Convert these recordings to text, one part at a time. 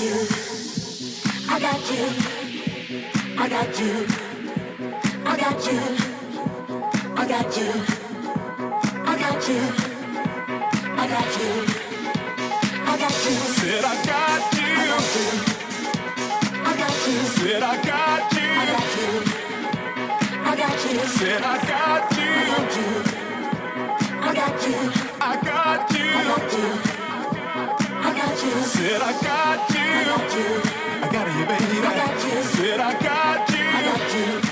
you. I got you. I got you. I got you. I got you. I got you. I got you. I got you. I got you. I got you. I got you. I got you you. Said I got you. I got you. I got you, baby. I got you. Said I got you. I got you.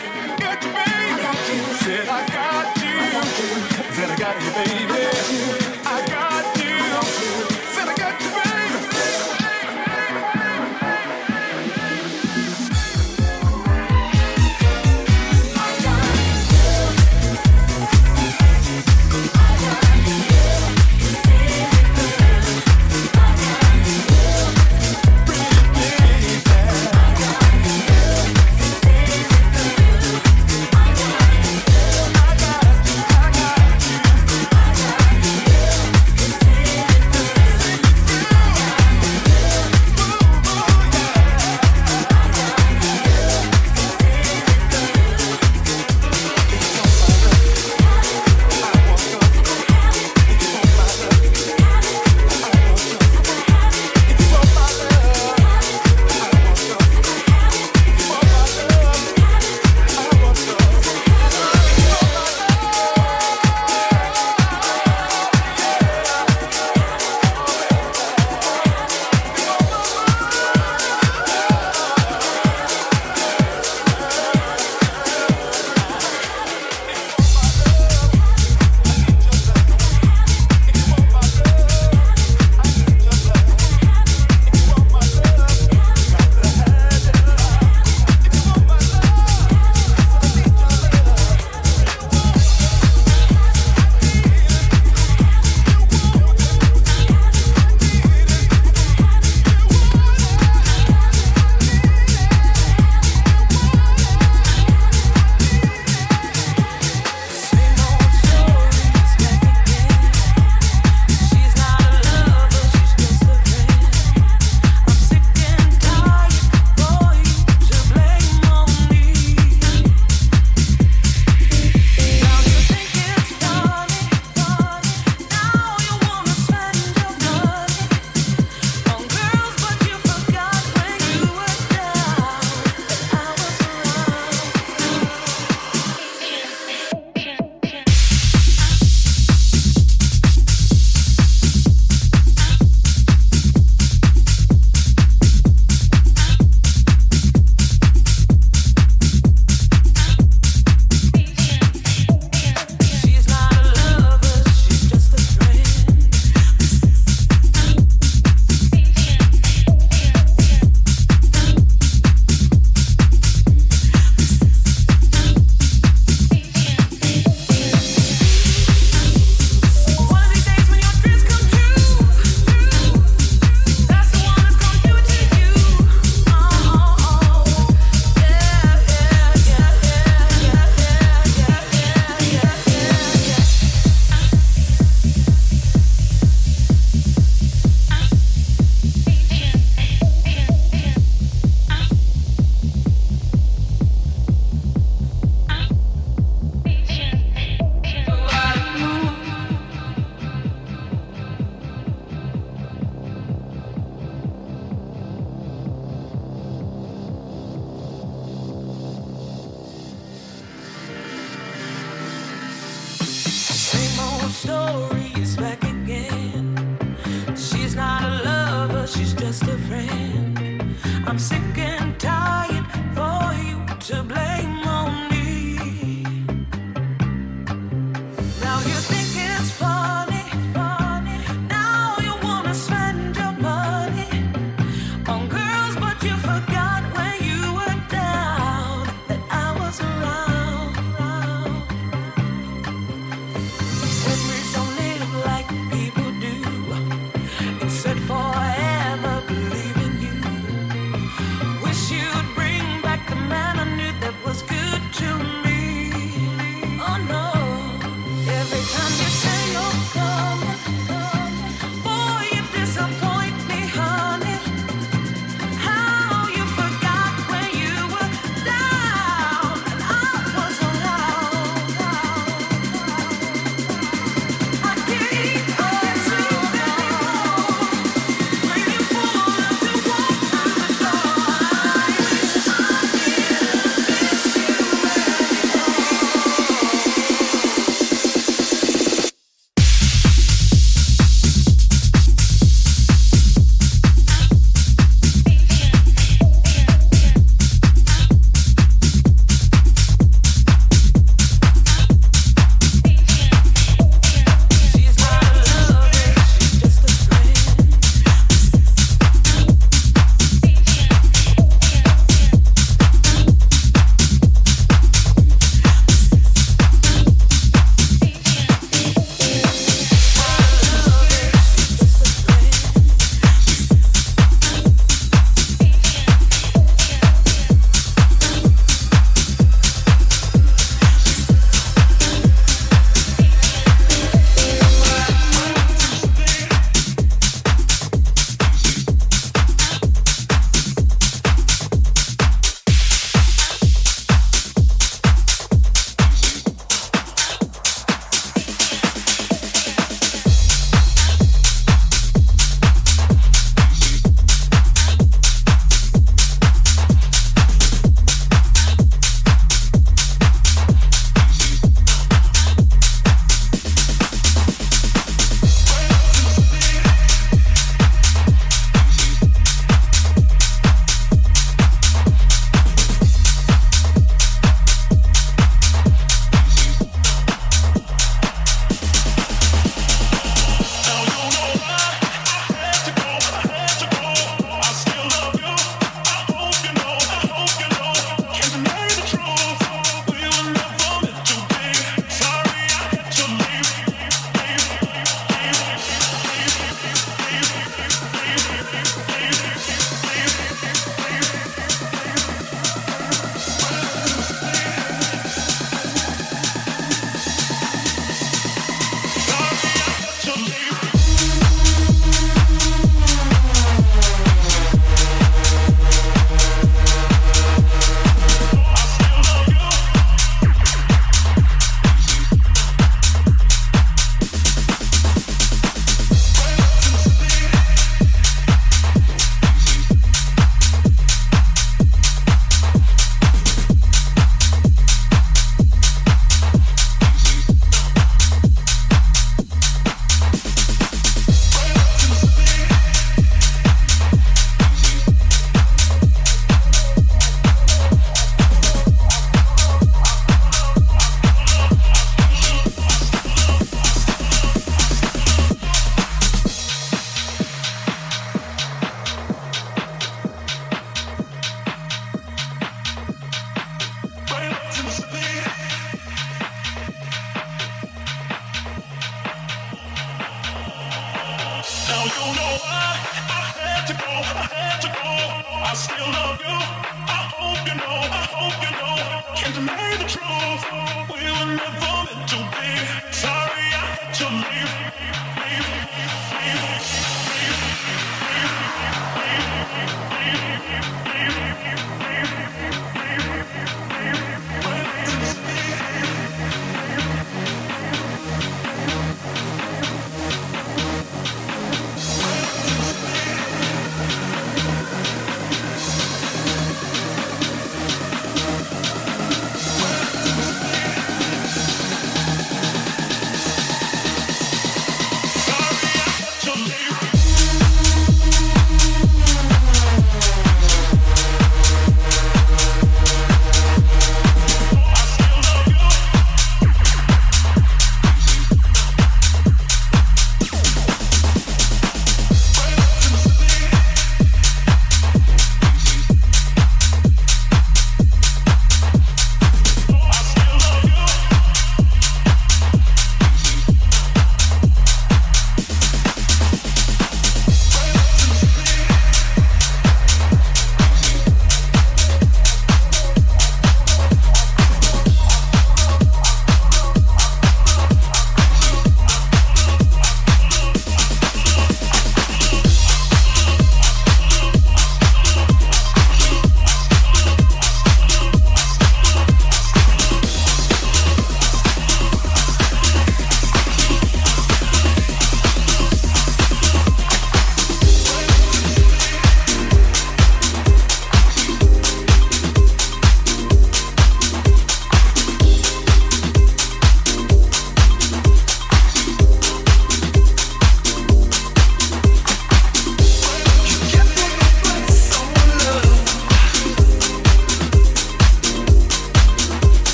truth.